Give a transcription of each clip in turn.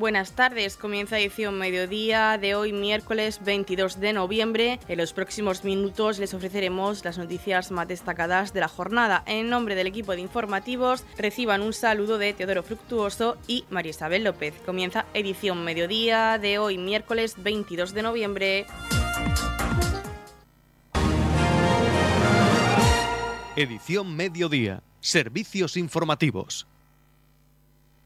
Buenas tardes, comienza edición mediodía de hoy miércoles 22 de noviembre. En los próximos minutos les ofreceremos las noticias más destacadas de la jornada. En nombre del equipo de informativos reciban un saludo de Teodoro Fructuoso y María Isabel López. Comienza edición mediodía de hoy miércoles 22 de noviembre. Edición mediodía. Servicios informativos.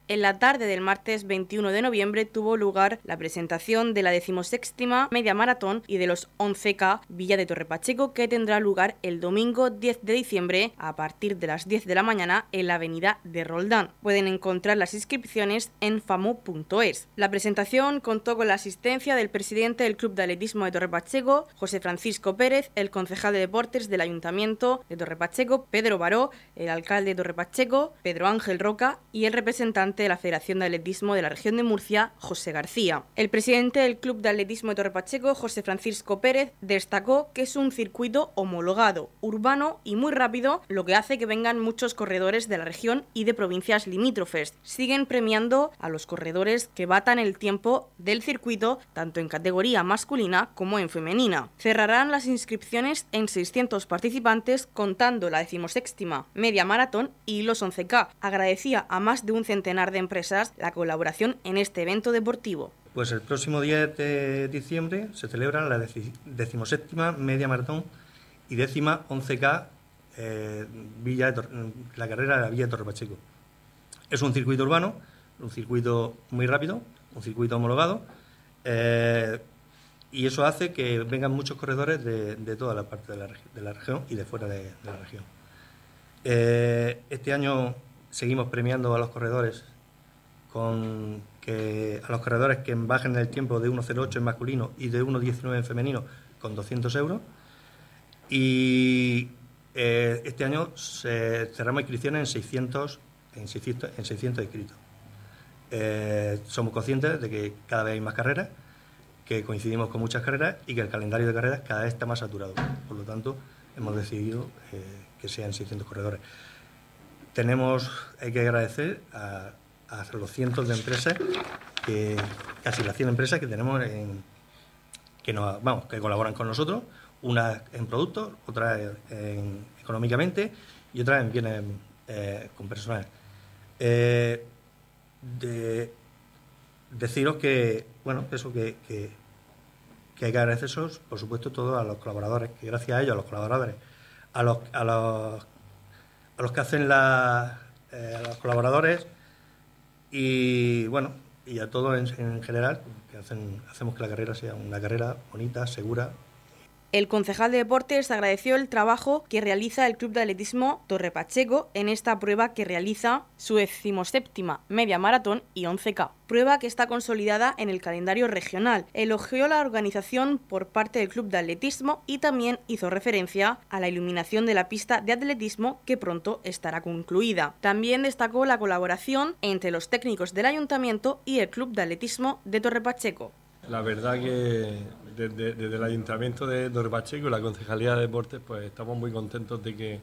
En la tarde del martes 21 de noviembre tuvo lugar la presentación de la decimosextima media maratón y de los 11K Villa de Torre Pacheco que tendrá lugar el domingo 10 de diciembre a partir de las 10 de la mañana en la avenida de Roldán. Pueden encontrar las inscripciones en famu.es. La presentación contó con la asistencia del presidente del Club de Atletismo de Torre Pacheco, José Francisco Pérez, el concejal de deportes del Ayuntamiento de Torre Pacheco, Pedro Baró, el alcalde de Torre Pacheco, Pedro Ángel Roca y el representante de la Federación de Atletismo de la región de Murcia, José García. El presidente del Club de Atletismo de Torre Pacheco, José Francisco Pérez, destacó que es un circuito homologado, urbano y muy rápido, lo que hace que vengan muchos corredores de la región y de provincias limítrofes. Siguen premiando a los corredores que batan el tiempo del circuito, tanto en categoría masculina como en femenina. Cerrarán las inscripciones en 600 participantes contando la decimosextima media maratón y los 11K. Agradecía a más de un centenar de empresas la colaboración en este evento deportivo. Pues el próximo 10 de diciembre se celebra la decimoséptima media maratón y décima 11K eh, Villa la carrera de la Villa de Torre Pacheco. Es un circuito urbano, un circuito muy rápido, un circuito homologado, eh, y eso hace que vengan muchos corredores de, toda la parte de la, región y de fuera de, la región. Eh, este año seguimos premiando a los corredores con que a los corredores que bajen el tiempo de 1.08 en masculino y de 1.19 en femenino con 200 euros. Y eh, este año cerramos inscripciones en 600, en 600, en 600 inscritos. Eh, somos conscientes de que cada vez hay más carreras, que coincidimos con muchas carreras y que el calendario de carreras cada vez está más saturado. Por lo tanto, hemos decidido eh, que sean 600 corredores tenemos, hay que agradecer a, los cientos de empresas, que, casi las 100 empresas que tenemos que, nos, vamos, que colaboran con nosotros, una en productos, otra económicamente y otra en bienes eh, con personal. Eh, deciros que, bueno, eso que, que, hay que agradecer, por supuesto, todo a los colaboradores, que gracias a ellos, a los colaboradores, a los, a los a los que hacen la, eh, a los colaboradores y bueno, y a todos en, general, que hacen, hacemos que la carrera sea una carrera bonita, segura el concejal de deportes agradeció el trabajo que realiza el Club de Atletismo Torre Pacheco en esta prueba que realiza su decimoséptima media maratón y 11K, prueba que está consolidada en el calendario regional. Elogió la organización por parte del Club de Atletismo y también hizo referencia a la iluminación de la pista de atletismo que pronto estará concluida. También destacó la colaboración entre los técnicos del ayuntamiento y el Club de Atletismo de Torre Pacheco. La verdad que desde, el Ayuntamiento de Pacheco y la Concejalía de Deportes, pues estamos muy contentos de que,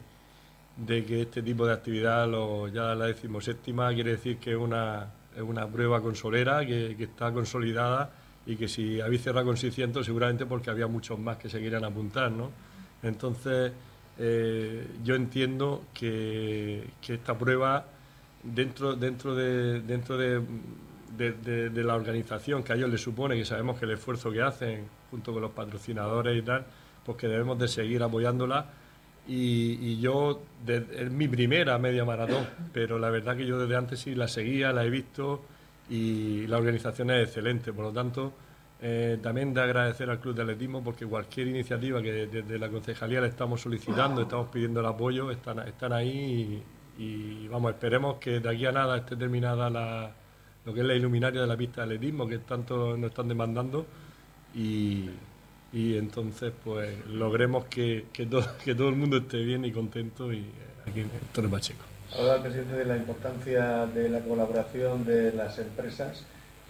de que este tipo de actividad, lo, ya la decimoséptima, quiere decir que es una, es una prueba consolera, que, que está consolidada y que si habéis cerrado con 600 seguramente porque había muchos más que se querían apuntar, ¿no? Entonces, eh, yo entiendo que, que, esta prueba, dentro, dentro, de, dentro de, de, de, la organización que a ellos les supone, que sabemos que el esfuerzo que hacen junto con los patrocinadores y tal, pues que debemos de seguir apoyándola. Y, yo, es mi primera media maratón, pero la verdad que yo desde antes sí la seguía, la he visto y la organización es excelente. Por lo tanto, eh, también de agradecer al Club de Atletismo porque cualquier iniciativa que desde la concejalía le estamos solicitando, estamos pidiendo el apoyo, están, están ahí y, vamos, esperemos que de aquí a nada esté terminada la, lo que es la iluminaria de la pista de atletismo que tanto nos están demandando y, entonces pues logremos que, que, todo, que todo el mundo esté bien y contento y eh, aquí en Torre Pacheco. Habla el presidente de la importancia de la colaboración de las empresas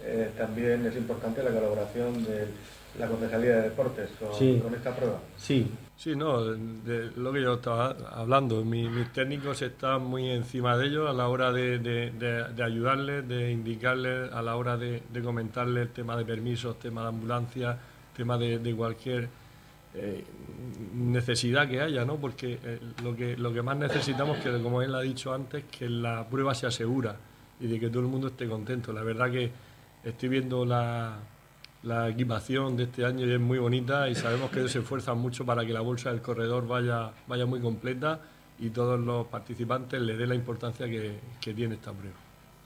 eh, también es importante la colaboración de la Concejalía de Deportes con, esta prueba. Sí, sí, no, de, lo que yo estaba hablando, mis técnicos están muy encima de ellos a la hora de, de, ayudarles, de indicarles, a la hora de, comentarles el tema de permisos, tema de ambulancia, tema de, cualquier eh, necesidad que haya, ¿no? Porque eh, lo, que, lo que más necesitamos, que como él ha dicho antes, que la prueba se asegura y de que todo el mundo esté contento. La verdad que estoy viendo la, la equipación de este año es muy bonita y sabemos que ellos se esfuerzan mucho para que la bolsa del corredor vaya, vaya muy completa y todos los participantes le den la importancia que, que tiene esta prueba.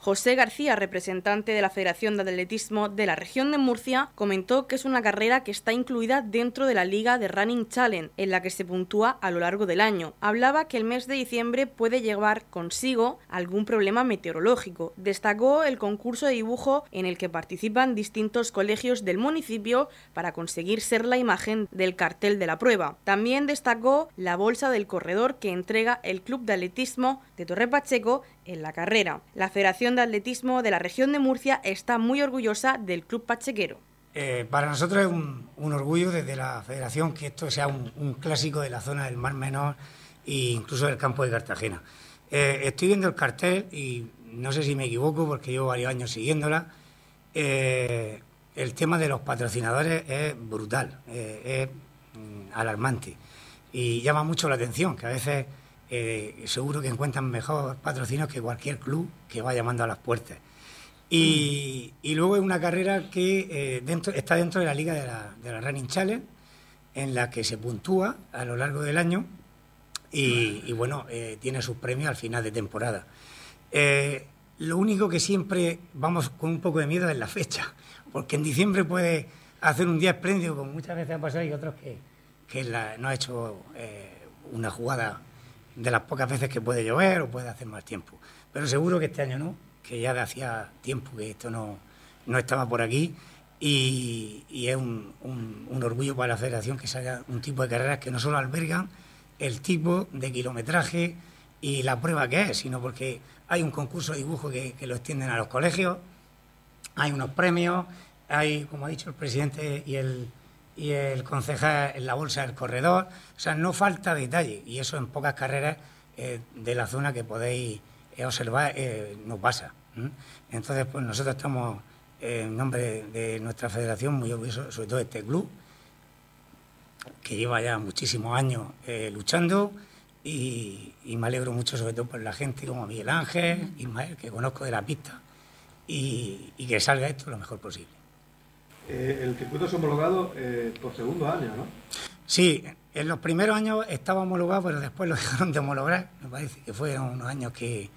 José García, representante de la Federación de Atletismo de la región de Murcia, comentó que es una carrera que está incluida dentro de la Liga de Running Challenge, en la que se puntúa a lo largo del año. Hablaba que el mes de diciembre puede llevar consigo algún problema meteorológico. Destacó el concurso de dibujo en el que participan distintos colegios del municipio para conseguir ser la imagen del cartel de la prueba. También destacó la bolsa del corredor que entrega el Club de Atletismo de Torre Pacheco en la carrera. La Federación de Atletismo de la región de Murcia está muy orgullosa del Club Pachequero. Eh, para nosotros es un, orgullo desde la Federación que esto sea un, clásico de la zona del Mar Menor e incluso del campo de Cartagena. Eh, estoy viendo el cartel y no sé si me equivoco porque llevo varios años siguiéndola. Eh, el tema de los patrocinadores es brutal, es mm, alarmante y llama mucho la atención que a veces eh, seguro que encuentran mejor patrocinios que cualquier club que va llamando a las puertas. Y, luego es una carrera que eh, dentro, está dentro de la liga de la, Running Challenge, en la que se puntúa a lo largo del año y, bueno, eh, tiene sus premios al final de temporada. lo único que siempre vamos con un poco de miedo es la fecha, porque en diciembre puede hacer un día espléndido, como muchas veces ha pasado, y otros que, que no ha hecho una jugada de las pocas veces que puede llover o puede hacer más tiempo. Pero seguro que este año no, que ya de hacía tiempo que esto no, no estaba por aquí y, es un, un, orgullo para la federación que salga un tipo de carreras que no solo albergan el tipo de kilometraje y la prueba que es, sino porque hay un concurso de dibujo que, que lo extienden a los colegios, hay unos premios, hay, como ha dicho el presidente y el, y el concejal en la bolsa del corredor. O sea, no falta detalle y eso en pocas carreras eh, de la zona que podéis eh, observar eh, no pasa. Entonces, pues nosotros estamos en nombre de, nuestra federación muy orgullosos, sobre todo este club, que lleva ya muchísimos años luchando y, me alegro mucho sobre todo por la gente como Miguel Ángel, Ismael, que conozco de la pista, y que salga esto lo mejor posible. Eh, el circuito es homologado eh, por segundo año, ¿no? Sí, en los primeros años estaba homologado, pero después lo dejaron de homologar. Me parece que fueron unos años que,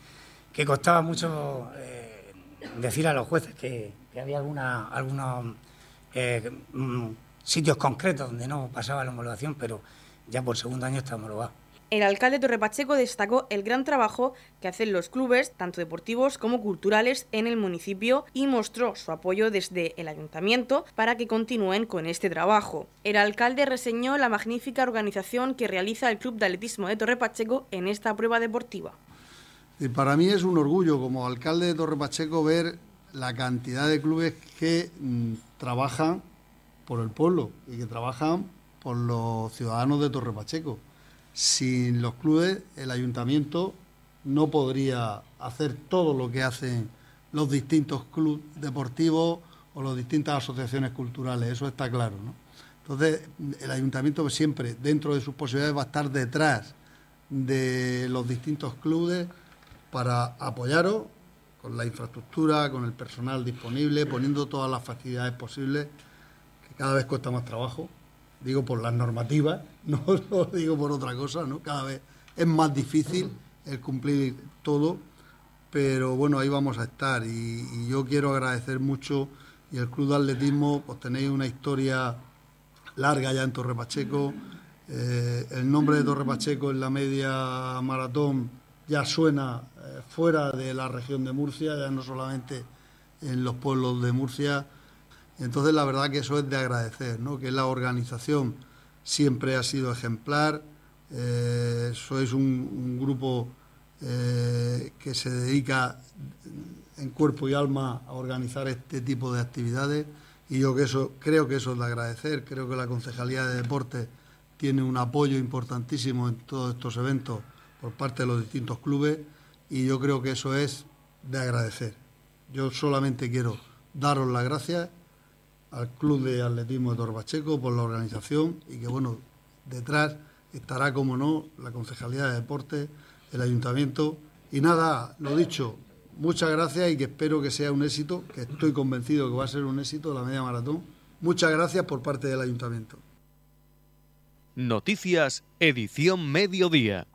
que costaba mucho eh, decir a los jueces que, había algunos mm, sitios concretos donde no pasaba la homologación, pero ya por segundo año está homologado. El alcalde Torre Pacheco destacó el gran trabajo que hacen los clubes, tanto deportivos como culturales, en el municipio y mostró su apoyo desde el ayuntamiento para que continúen con este trabajo. El alcalde reseñó la magnífica organización que realiza el Club de Atletismo de Torre Pacheco en esta prueba deportiva. Y para mí es un orgullo como alcalde de Torre Pacheco ver la cantidad de clubes que mm, trabajan por el pueblo y que trabajan por los ciudadanos de Torre Pacheco sin los clubes el ayuntamiento no podría hacer todo lo que hacen los distintos clubes deportivos o las distintas asociaciones culturales, eso está claro. ¿no? Entonces, el ayuntamiento siempre, dentro de sus posibilidades, va a estar detrás de los distintos clubes para apoyaros con la infraestructura, con el personal disponible, poniendo todas las facilidades posibles, que cada vez cuesta más trabajo, digo por las normativas, no lo digo por otra cosa, ¿no? Cada vez es más difícil el cumplir todo, pero bueno, ahí vamos a estar y, yo quiero agradecer mucho y el Club de Atletismo, pues tenéis una historia larga ya en Torre Pacheco, eh, el nombre de Torre Pacheco en la media maratón ya suena eh, fuera de la región de Murcia, ya no solamente en los pueblos de Murcia, entonces la verdad que eso es de agradecer, ¿no? que la organización siempre ha sido ejemplar, eh, sois un, grupo eh, que se dedica en cuerpo y alma a organizar este tipo de actividades y yo que eso creo que eso es de agradecer, creo que la Concejalía de Deportes tiene un apoyo importantísimo en todos estos eventos por parte de los distintos clubes y yo creo que eso es de agradecer. Yo solamente quiero daros las gracias al Club de Atletismo de Torbacheco por la organización y que bueno, detrás estará como no la Concejalía de Deportes, el Ayuntamiento y nada, lo dicho, muchas gracias y que espero que sea un éxito, que estoy convencido que va a ser un éxito la media maratón. Muchas gracias por parte del Ayuntamiento. Noticias, edición mediodía.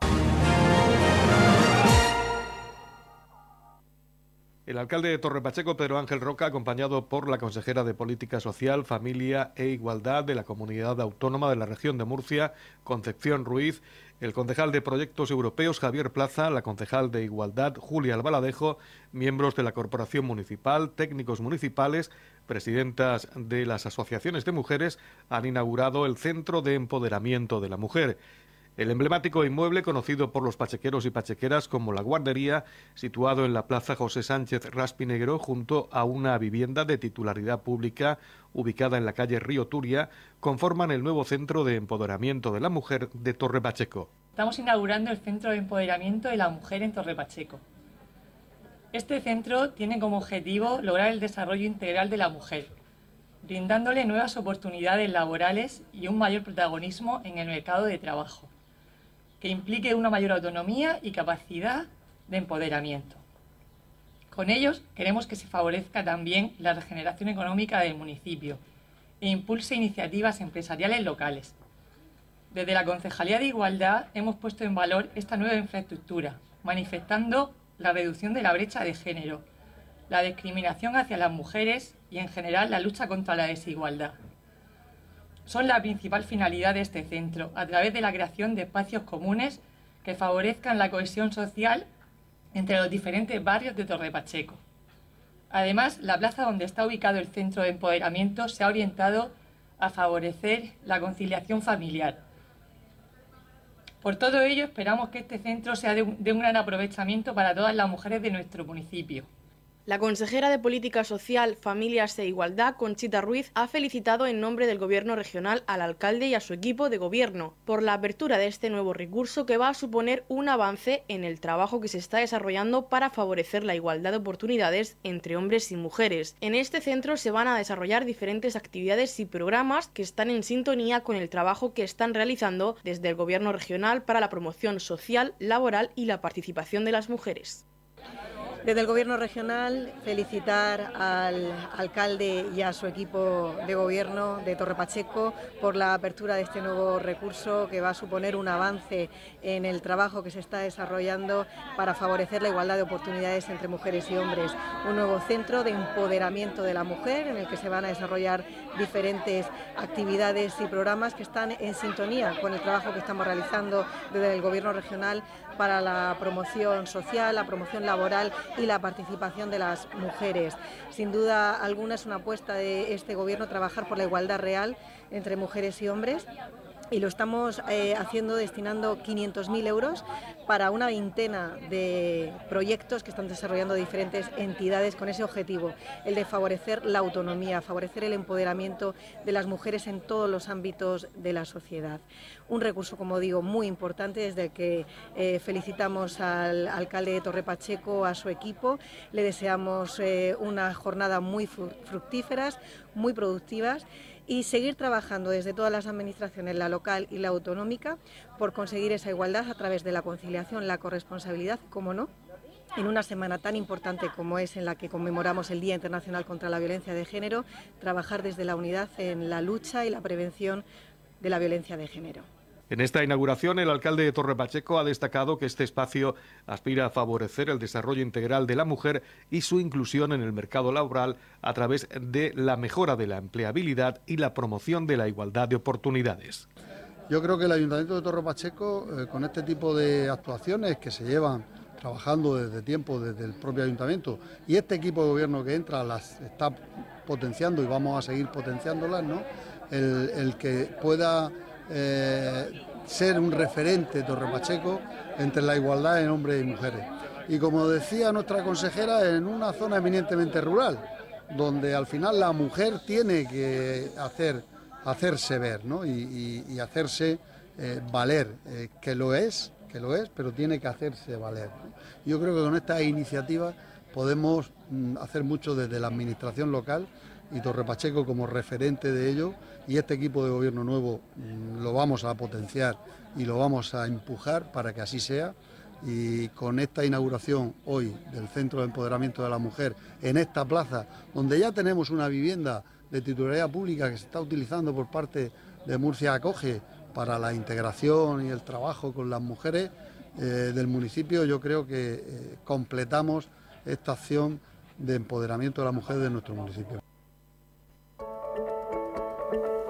El alcalde de Torrepacheco, Pedro Ángel Roca, acompañado por la consejera de Política Social, Familia e Igualdad de la Comunidad Autónoma de la Región de Murcia, Concepción Ruiz, el concejal de Proyectos Europeos, Javier Plaza, la concejal de Igualdad, Julia Albaladejo, miembros de la Corporación Municipal, técnicos municipales, presidentas de las asociaciones de mujeres, han inaugurado el Centro de Empoderamiento de la Mujer. El emblemático inmueble conocido por los pachequeros y pachequeras como la guardería, situado en la Plaza José Sánchez Raspinegro junto a una vivienda de titularidad pública ubicada en la calle Río Turia, conforman el nuevo Centro de Empoderamiento de la Mujer de Torre Pacheco. Estamos inaugurando el Centro de Empoderamiento de la Mujer en Torre Pacheco. Este centro tiene como objetivo lograr el desarrollo integral de la mujer, brindándole nuevas oportunidades laborales y un mayor protagonismo en el mercado de trabajo que implique una mayor autonomía y capacidad de empoderamiento. Con ellos queremos que se favorezca también la regeneración económica del municipio e impulse iniciativas empresariales locales. Desde la Concejalía de Igualdad hemos puesto en valor esta nueva infraestructura, manifestando la reducción de la brecha de género, la discriminación hacia las mujeres y en general la lucha contra la desigualdad son la principal finalidad de este centro, a través de la creación de espacios comunes que favorezcan la cohesión social entre los diferentes barrios de Torre Pacheco. Además, la plaza donde está ubicado el centro de empoderamiento se ha orientado a favorecer la conciliación familiar. Por todo ello, esperamos que este centro sea de un, de un gran aprovechamiento para todas las mujeres de nuestro municipio. La consejera de Política Social, Familias e Igualdad, Conchita Ruiz, ha felicitado en nombre del Gobierno regional al alcalde y a su equipo de gobierno por la apertura de este nuevo recurso que va a suponer un avance en el trabajo que se está desarrollando para favorecer la igualdad de oportunidades entre hombres y mujeres. En este centro se van a desarrollar diferentes actividades y programas que están en sintonía con el trabajo que están realizando desde el Gobierno regional para la promoción social, laboral y la participación de las mujeres. Desde el Gobierno regional, felicitar al alcalde y a su equipo de gobierno de Torre Pacheco por la apertura de este nuevo recurso que va a suponer un avance en el trabajo que se está desarrollando para favorecer la igualdad de oportunidades entre mujeres y hombres. Un nuevo centro de empoderamiento de la mujer en el que se van a desarrollar diferentes actividades y programas que están en sintonía con el trabajo que estamos realizando desde el Gobierno regional para la promoción social, la promoción laboral y la participación de las mujeres. Sin duda alguna es una apuesta de este Gobierno trabajar por la igualdad real entre mujeres y hombres y lo estamos eh, haciendo destinando 500.000 euros para una veintena de proyectos que están desarrollando diferentes entidades con ese objetivo, el de favorecer la autonomía, favorecer el empoderamiento de las mujeres en todos los ámbitos de la sociedad. Un recurso, como digo, muy importante desde que eh, felicitamos al alcalde de Torre Pacheco, a su equipo, le deseamos eh, una jornada muy fructíferas, muy productivas y seguir trabajando desde todas las administraciones, la local y la autonómica, por conseguir esa igualdad a través de la conciliación, la corresponsabilidad, como no, en una semana tan importante como es en la que conmemoramos el Día Internacional contra la Violencia de Género, trabajar desde la unidad en la lucha y la prevención de la violencia de género. En esta inauguración, el alcalde de Torre Pacheco ha destacado que este espacio aspira a favorecer el desarrollo integral de la mujer y su inclusión en el mercado laboral a través de la mejora de la empleabilidad y la promoción de la igualdad de oportunidades. Yo creo que el Ayuntamiento de Torre Pacheco, eh, con este tipo de actuaciones que se llevan trabajando desde tiempo, desde el propio ayuntamiento, y este equipo de gobierno que entra las está potenciando y vamos a seguir potenciándolas, ¿no? el que pueda eh, ser un referente Torre Pacheco entre la igualdad en hombres y mujeres. y como decía nuestra consejera, en una zona eminentemente rural, donde al final la mujer tiene que hacer, hacerse ver ¿no? y, hacerse eh, valer, eh, que lo es, que lo es, pero tiene que hacerse valer. Yo creo que con esta iniciativa podemos mm, hacer mucho desde la administración local y Torre Pacheco como referente de ello y este equipo de gobierno nuevo mm, lo vamos a potenciar y lo vamos a empujar para que así sea y con esta inauguración hoy del Centro de Empoderamiento de la Mujer en esta plaza, donde ya tenemos una vivienda de titularidad pública que se está utilizando por parte de Murcia Acoge para la integración y el trabajo con las mujeres eh, del municipio, yo creo que eh, completamos esta acción de empoderamiento de la mujer de nuestro municipio.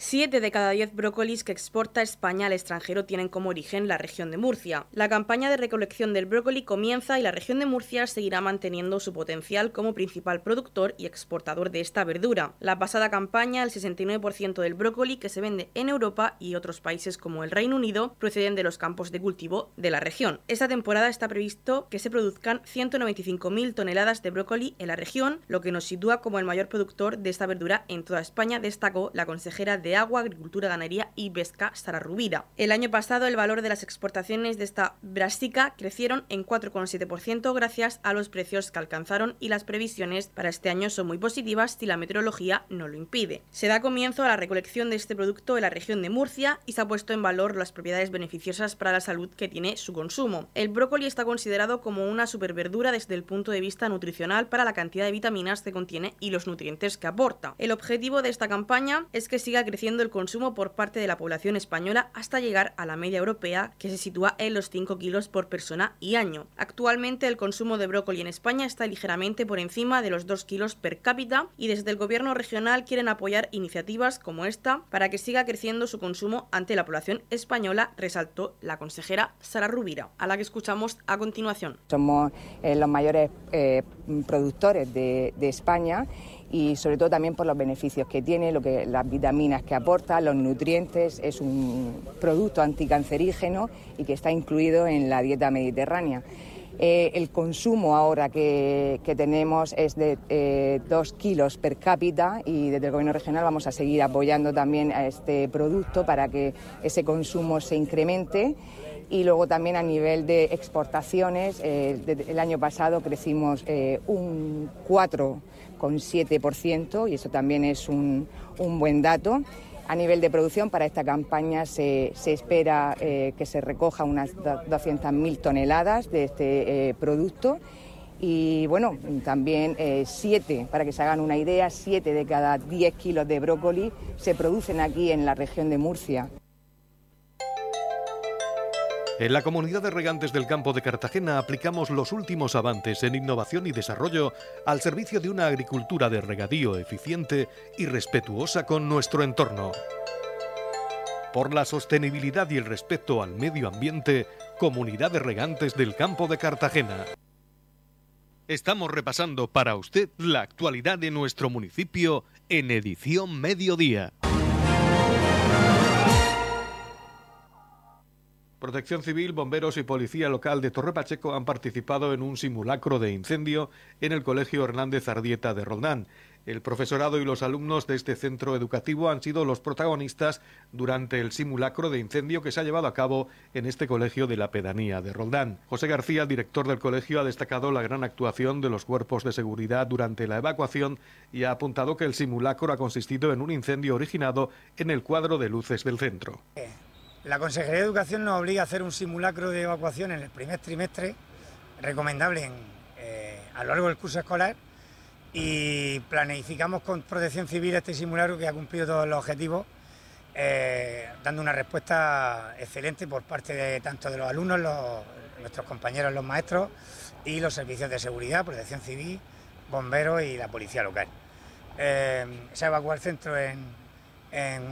Siete de cada diez brócolis que exporta España al extranjero tienen como origen la región de Murcia. La campaña de recolección del brócoli comienza y la región de Murcia seguirá manteniendo su potencial como principal productor y exportador de esta verdura. La pasada campaña, el 69% del brócoli que se vende en Europa y otros países como el Reino Unido proceden de los campos de cultivo de la región. Esta temporada está previsto que se produzcan 195.000 toneladas de brócoli en la región, lo que nos sitúa como el mayor productor de esta verdura en toda España, destacó la consejera de Agua, Agricultura, Ganadería y Pesca, Sara Rubira. El año pasado el valor de las exportaciones de esta brasica crecieron en 4,7% gracias a los precios que alcanzaron y las previsiones para este año son muy positivas si la meteorología no lo impide. Se da comienzo a la recolección de este producto en la región de Murcia y se ha puesto en valor las propiedades beneficiosas para la salud que tiene su consumo. El brócoli está considerado como una superverdura desde el punto de vista nutricional para la cantidad de vitaminas que contiene y los nutrientes que aporta. El objetivo de esta campaña es que siga creciendo creciendo el consumo por parte de la población española hasta llegar a la media europea, que se sitúa en los 5 kilos por persona y año. Actualmente el consumo de brócoli en España está ligeramente por encima de los 2 kilos per cápita y desde el gobierno regional quieren apoyar iniciativas como esta para que siga creciendo su consumo ante la población española, resaltó la consejera Sara Rubira, a la que escuchamos a continuación. Somos eh, los mayores eh, productores de, de España y sobre todo también por los beneficios que tiene, lo que, las vitaminas que aporta, los nutrientes, es un producto anticancerígeno y que está incluido en la dieta mediterránea. Eh, el consumo ahora que, tenemos es de eh, 2 kilos per cápita y desde el Gobierno regional vamos a seguir apoyando también a este producto para que ese consumo se incremente y luego también a nivel de exportaciones, eh, el año pasado crecimos eh, un 4 con 7% y eso también es un, buen dato. A nivel de producción, para esta campaña se, espera eh, que se recoja unas 200.000 toneladas de este eh, producto. Y bueno, también 7, eh, para que se hagan una idea, 7 de cada 10 kilos de brócoli se producen aquí en la región de Murcia. En la comunidad de regantes del campo de Cartagena aplicamos los últimos avances en innovación y desarrollo al servicio de una agricultura de regadío eficiente y respetuosa con nuestro entorno. Por la sostenibilidad y el respeto al medio ambiente, Comunidad de Regantes del Campo de Cartagena. Estamos repasando para usted la actualidad de nuestro municipio en edición mediodía. Protección Civil, bomberos y policía local de Torre Pacheco han participado en un simulacro de incendio en el Colegio Hernández Ardieta de Roldán. El profesorado y los alumnos de este centro educativo han sido los protagonistas durante el simulacro de incendio que se ha llevado a cabo en este colegio de la pedanía de Roldán. José García, director del colegio, ha destacado la gran actuación de los cuerpos de seguridad durante la evacuación y ha apuntado que el simulacro ha consistido en un incendio originado en el cuadro de luces del centro. La Consejería de Educación nos obliga a hacer un simulacro de evacuación en el primer trimestre, recomendable eh, a lo largo del curso escolar, y planificamos con Protección Civil este simulacro que ha cumplido todos los objetivos, eh, dando una respuesta excelente por parte de tanto de los alumnos, nuestros compañeros, los maestros y los servicios de seguridad, protección civil, bomberos y la policía local. Eh, se evacuó el centro en,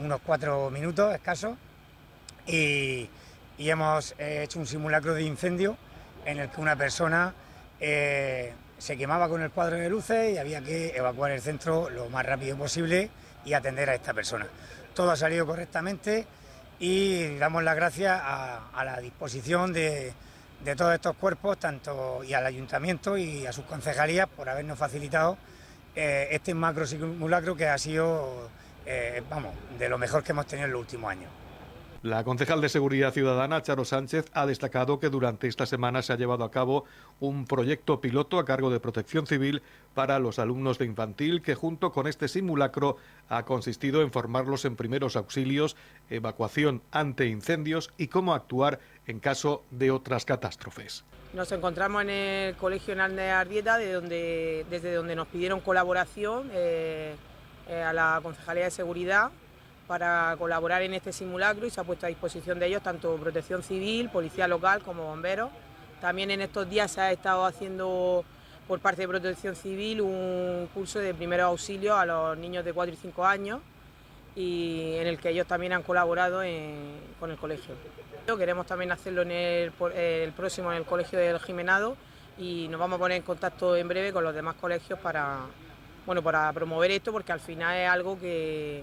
unos cuatro minutos escasos y, hemos hecho un simulacro de incendio en el que una persona eh, se quemaba con el cuadro de luces y había que evacuar el centro lo más rápido posible y atender a esta persona. Todo ha salido correctamente y damos las gracias a, la disposición de, todos estos cuerpos, tanto y al ayuntamiento y a sus concejalías por habernos facilitado eh, este macro simulacro que ha sido, eh, vamos, de lo mejor que hemos tenido en los últimos años. La concejal de Seguridad Ciudadana, Charo Sánchez, ha destacado que durante esta semana se ha llevado a cabo un proyecto piloto a cargo de Protección Civil para los alumnos de infantil que junto con este simulacro ha consistido en formarlos en primeros auxilios, evacuación ante incendios y cómo actuar en caso de otras catástrofes. Nos encontramos en el Colegio Hernández de donde, desde donde nos pidieron colaboración eh, eh, a la Concejalía de Seguridad para colaborar en este simulacro y se ha puesto a disposición de ellos tanto protección civil, policía local como bomberos. También en estos días se ha estado haciendo por parte de protección civil un curso de primeros auxilios a los niños de 4 y 5 años y en el que ellos también han colaborado con el colegio. Queremos también hacerlo en el, próximo en el colegio del Jimenado y nos vamos a poner en contacto en breve con los demás colegios para, bueno, para promover esto porque al final es algo que,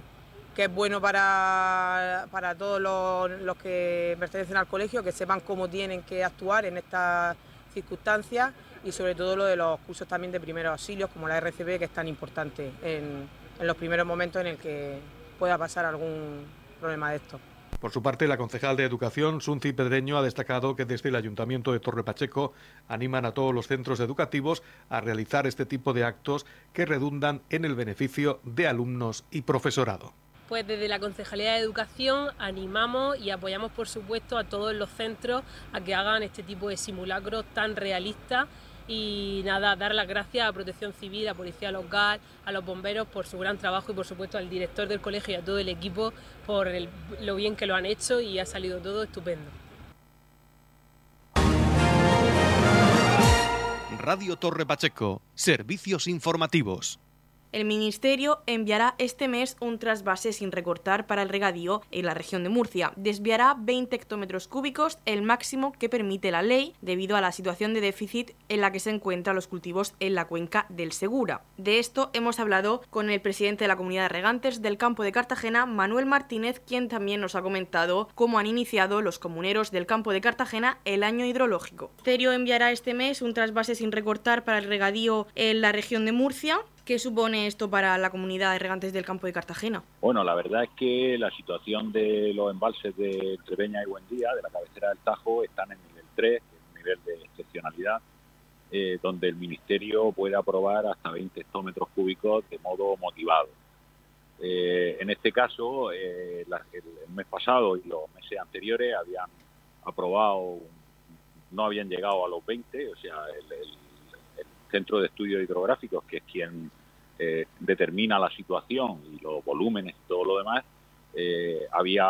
que es bueno para, para todos los, que pertenecen al colegio, que sepan cómo tienen que actuar en estas circunstancias y sobre todo lo de los cursos también de primeros auxilios, como la RCP, que es tan importante en, los primeros momentos en el que pueda pasar algún problema de esto. Por su parte, la concejal de Educación, Sunci Pedreño, ha destacado que desde el Ayuntamiento de Torre Pacheco animan a todos los centros educativos a realizar este tipo de actos que redundan en el beneficio de alumnos y profesorado. Pues desde la Concejalía de Educación animamos y apoyamos por supuesto a todos los centros a que hagan este tipo de simulacros tan realistas y nada, dar las gracias a Protección Civil, a Policía Local, a los bomberos por su gran trabajo y por supuesto al director del colegio y a todo el equipo por lo bien que lo han hecho y ha salido todo estupendo. Radio Torre Pacheco, servicios informativos. El Ministerio enviará este mes un trasvase sin recortar para el regadío en la región de Murcia. Desviará 20 hectómetros cúbicos, el máximo que permite la ley, debido a la situación de déficit en la que se encuentran los cultivos en la cuenca del Segura. De esto hemos hablado con el presidente de la comunidad de regantes del campo de Cartagena, Manuel Martínez, quien también nos ha comentado cómo han iniciado los comuneros del campo de Cartagena el año hidrológico. El Ministerio enviará este mes un trasvase sin recortar para el regadío en la región de Murcia ¿Qué supone esto para la comunidad de regantes del campo de Cartagena? Bueno, la verdad es que la situación de los embalses de Treveña y Buendía, de la cabecera del Tajo, están en nivel 3, un nivel de excepcionalidad, eh, donde el Ministerio puede aprobar hasta 20 hectómetros cúbicos de modo motivado. Eh, en este caso, eh, el mes pasado y los meses anteriores habían aprobado, no habían llegado a los 20, o sea, el Centro de Estudios Hidrográficos, que es quien eh, determina la situación y los volúmenes y todo lo demás, eh, había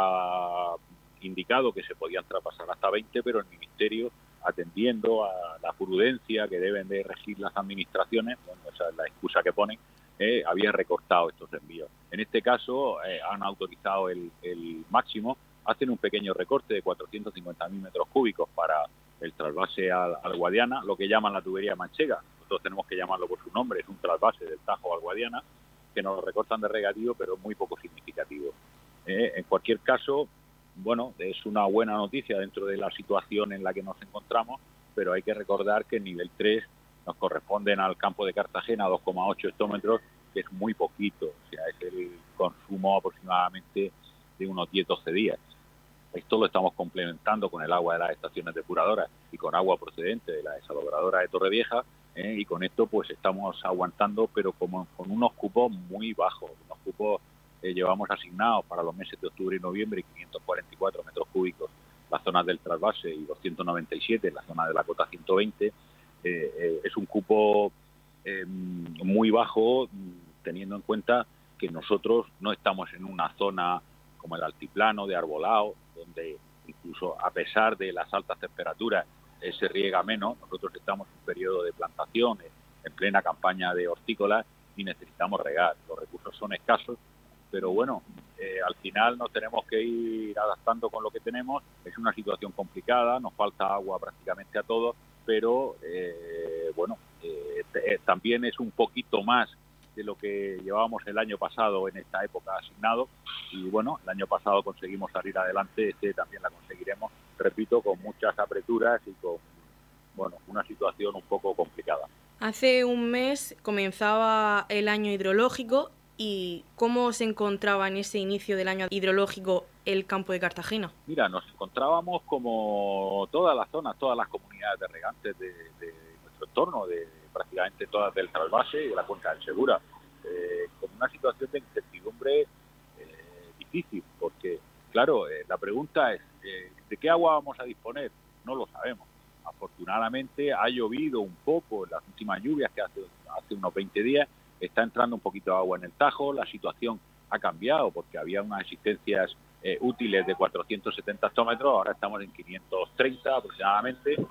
indicado que se podían traspasar hasta 20, pero el Ministerio, atendiendo a la prudencia que deben de regir las administraciones, bueno, esa es la excusa que ponen, eh, había recortado estos envíos. En este caso, han autorizado el, máximo, hacen un pequeño recorte de 450.000 metros cúbicos para el trasvase al, al, Guadiana, lo que llaman la tubería manchega, tenemos que llamarlo por su nombre, es un trasvase del Tajo al Guadiana, que nos recortan de regadío, pero muy poco significativo. Eh, en cualquier caso, bueno, es una buena noticia dentro de la situación en la que nos encontramos, pero hay que recordar que en nivel 3 nos corresponden al campo de Cartagena 2,8 hectómetros, que es muy poquito, o sea, es el consumo aproximadamente de unos 10-12 días. Esto lo estamos complementando con el agua de las estaciones depuradoras y con agua procedente de la desalobradora de Torrevieja, ¿eh? y con esto pues estamos aguantando, pero como con unos cupos muy bajos, unos cupos eh, llevamos asignados para los meses de octubre y noviembre 544 metros cúbicos las zonas del trasvase y 297 en la zona de la cota 120. Eh, es un cupo muy bajo teniendo en cuenta que nosotros no estamos en una zona como el altiplano de arbolado, donde incluso a pesar de las altas temperaturas se riega menos. Nosotros estamos en un periodo de plantación, en plena campaña de hortícolas y necesitamos regar. Los recursos son escasos, pero bueno, eh, al final nos tenemos que ir adaptando con lo que tenemos. Es una situación complicada, nos falta agua prácticamente a todos, pero eh, bueno, eh, también es un poquito más de lo que llevábamos el año pasado en esta época asignado y bueno, el año pasado conseguimos salir adelante, este también la conseguiremos, repito, con muchas apreturas y con bueno, una situación un poco complicada. Hace un mes comenzaba el año hidrológico y cómo se encontraba en ese inicio del año hidrológico el campo de Cartagena. Mira, nos encontrábamos como todas las zonas, todas las comunidades de regantes de, nuestro entorno, de prácticamente todas del trasvase y de la cuenca del Segura, eh, con una situación de incertidumbre eh, difícil, porque claro, eh, la pregunta es, ¿de qué agua vamos a disponer? No lo sabemos afortunadamente ha llovido un poco en las últimas lluvias que hace, hace unos 20 días, está entrando un poquito de agua en el Tajo, la situación ha cambiado porque había unas existencias eh, útiles de 470 hectómetros, ahora estamos en 530 aproximadamente. Eh,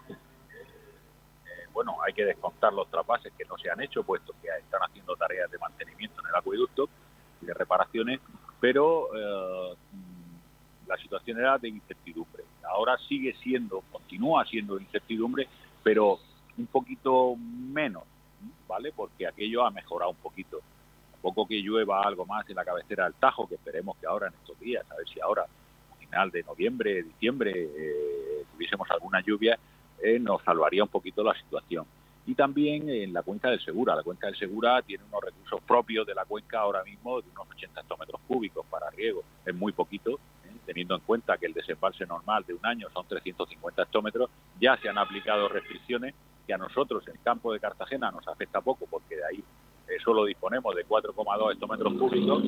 bueno, hay que descontar los trapases que no se han hecho, puesto que están haciendo tareas de mantenimiento en el acueducto y de reparaciones, pero eh, la situación era de incertidumbre. Ahora sigue siendo, continúa siendo incertidumbre, pero un poquito menos, ¿vale? Porque aquello ha mejorado un poquito. A poco que llueva algo más en la cabecera del Tajo, que esperemos que ahora en estos días, a ver si ahora, a final de noviembre, diciembre, eh, tuviésemos alguna lluvia, eh, nos salvaría un poquito la situación. Y también en la cuenca del Segura. La cuenca del Segura tiene unos recursos propios de la cuenca ahora mismo de unos 80 hectómetros cúbicos para riego. Es muy poquito, teniendo en cuenta que el desembalse normal de un año son 350 hectómetros, ya se han aplicado restricciones que a nosotros en el campo de Cartagena nos afecta poco porque de ahí eh, solo disponemos de 4,2 hectómetros cúbicos,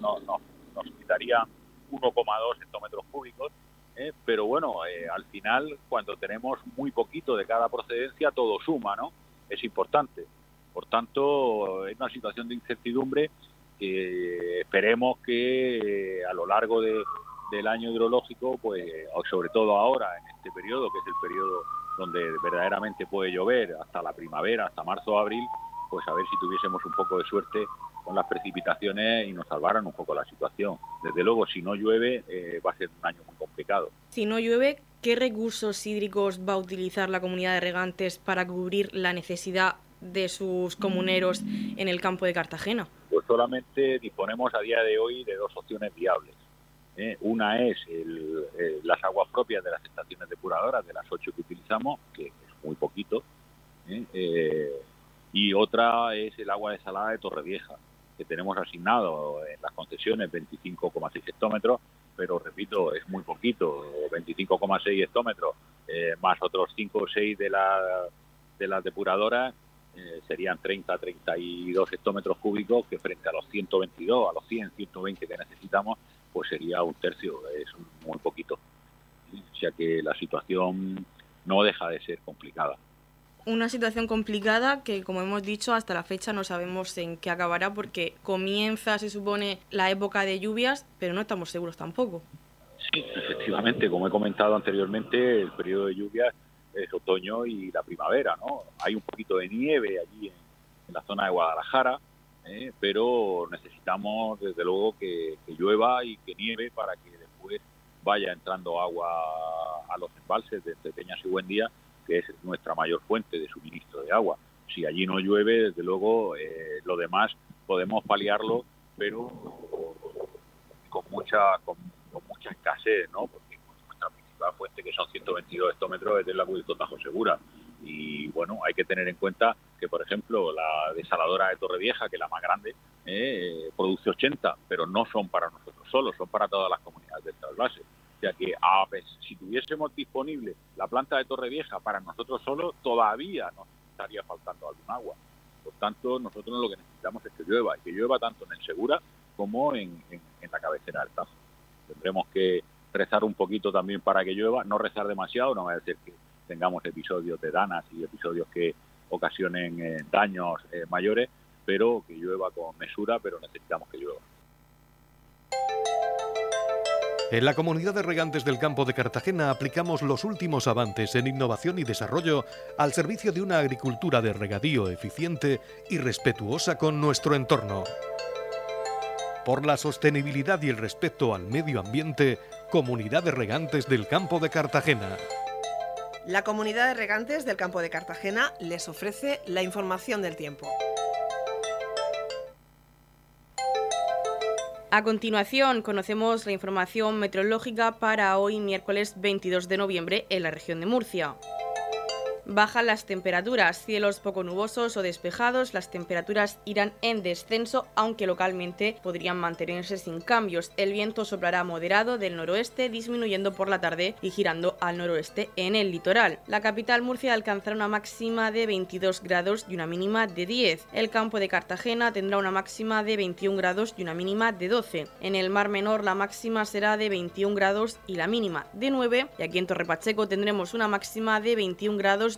no, nos quitaría 1,2 hectómetros cúbicos, eh, pero bueno, eh, al final cuando tenemos muy poquito de cada procedencia todo suma, ¿no? Es importante. Por tanto, es una situación de incertidumbre que esperemos que a lo largo de, del año hidrológico, pues sobre todo ahora, en este periodo, que es el periodo donde verdaderamente puede llover, hasta la primavera, hasta marzo o abril, pues a ver si tuviésemos un poco de suerte con las precipitaciones y nos salvaran un poco la situación. Desde luego, si no llueve, eh, va a ser un año muy complicado. Si no llueve, ¿qué recursos hídricos va a utilizar la comunidad de regantes para cubrir la necesidad de sus comuneros en el campo de Cartagena? Pues solamente disponemos a día de hoy de dos opciones viables. ¿Eh? Una es eh, las aguas propias de las estaciones depuradoras, de las ocho que utilizamos, que es muy poquito, ¿eh? y otra es el agua desalada de Torrevieja, que tenemos asignado en las concesiones 25,6 hectómetros, pero repito, es muy poquito, 25,6 hectómetros, más otros 5 o 6 de, la, de las depuradoras, serían 30, 32 hectómetros cúbicos, que frente a los 122, a los 100, 120 que necesitamos, pues sería un tercio, es muy poquito. O sea que la situación no deja de ser complicada. Una situación complicada que, como hemos dicho, hasta la fecha no sabemos en qué acabará porque comienza, se supone, la época de lluvias, pero no estamos seguros tampoco. Sí, efectivamente, como he comentado anteriormente, el periodo de lluvias es otoño y la primavera, ¿no? Hay un poquito de nieve allí en la zona de Guadalajara, ¿eh? pero necesitamos desde luego que, llueva y que nieve para que después vaya entrando agua a los embalses de Peñas y Buendía, que es nuestra mayor fuente de suministro de agua. Si allí no llueve, desde luego eh, lo demás podemos paliarlo, pero con mucha con, mucha escasez, ¿no? Porque nuestra principal fuente, que son 122 hectómetros, es del acueducto Tajo Segura y bueno, hay que tener en cuenta que, por ejemplo, la desaladora de Torrevieja, que es la más grande, eh, produce 80, pero no son para nosotros solos, son para todas las comunidades del trasvase. O sea que a, si tuviésemos disponible la planta de Torrevieja para nosotros solos, todavía nos estaría faltando algún agua. Por tanto, nosotros lo que necesitamos es que llueva, y que llueva tanto en el Segura como en, en la cabecera del Tajo. Tendremos que rezar un poquito también para que llueva, no rezar demasiado, no va a decir que tengamos episodios de danas y episodios que ocasionen eh, daños eh, mayores, pero que llueva con mesura, pero necesitamos que llueva. En la comunidad de regantes del campo de Cartagena aplicamos los últimos avances en innovación y desarrollo al servicio de una agricultura de regadío eficiente y respetuosa con nuestro entorno. Por la sostenibilidad y el respeto al medio ambiente, Comunidad de Regantes del Campo de Cartagena. La Comunidad de Regantes del Campo de Cartagena les ofrece la información del tiempo. A continuación, conocemos la información meteorológica para hoy, miércoles 22 de noviembre, en la región de Murcia. Bajan las temperaturas, cielos poco nubosos o despejados, las temperaturas irán en descenso, aunque localmente podrían mantenerse sin cambios. El viento soplará moderado del noroeste, disminuyendo por la tarde y girando al noroeste en el litoral. La capital Murcia alcanzará una máxima de 22 grados y una mínima de 10. El campo de Cartagena tendrá una máxima de 21 grados y una mínima de 12. En el Mar Menor la máxima será de 21 grados y la mínima de 9. Y aquí en Torre Pacheco tendremos una máxima de 21 grados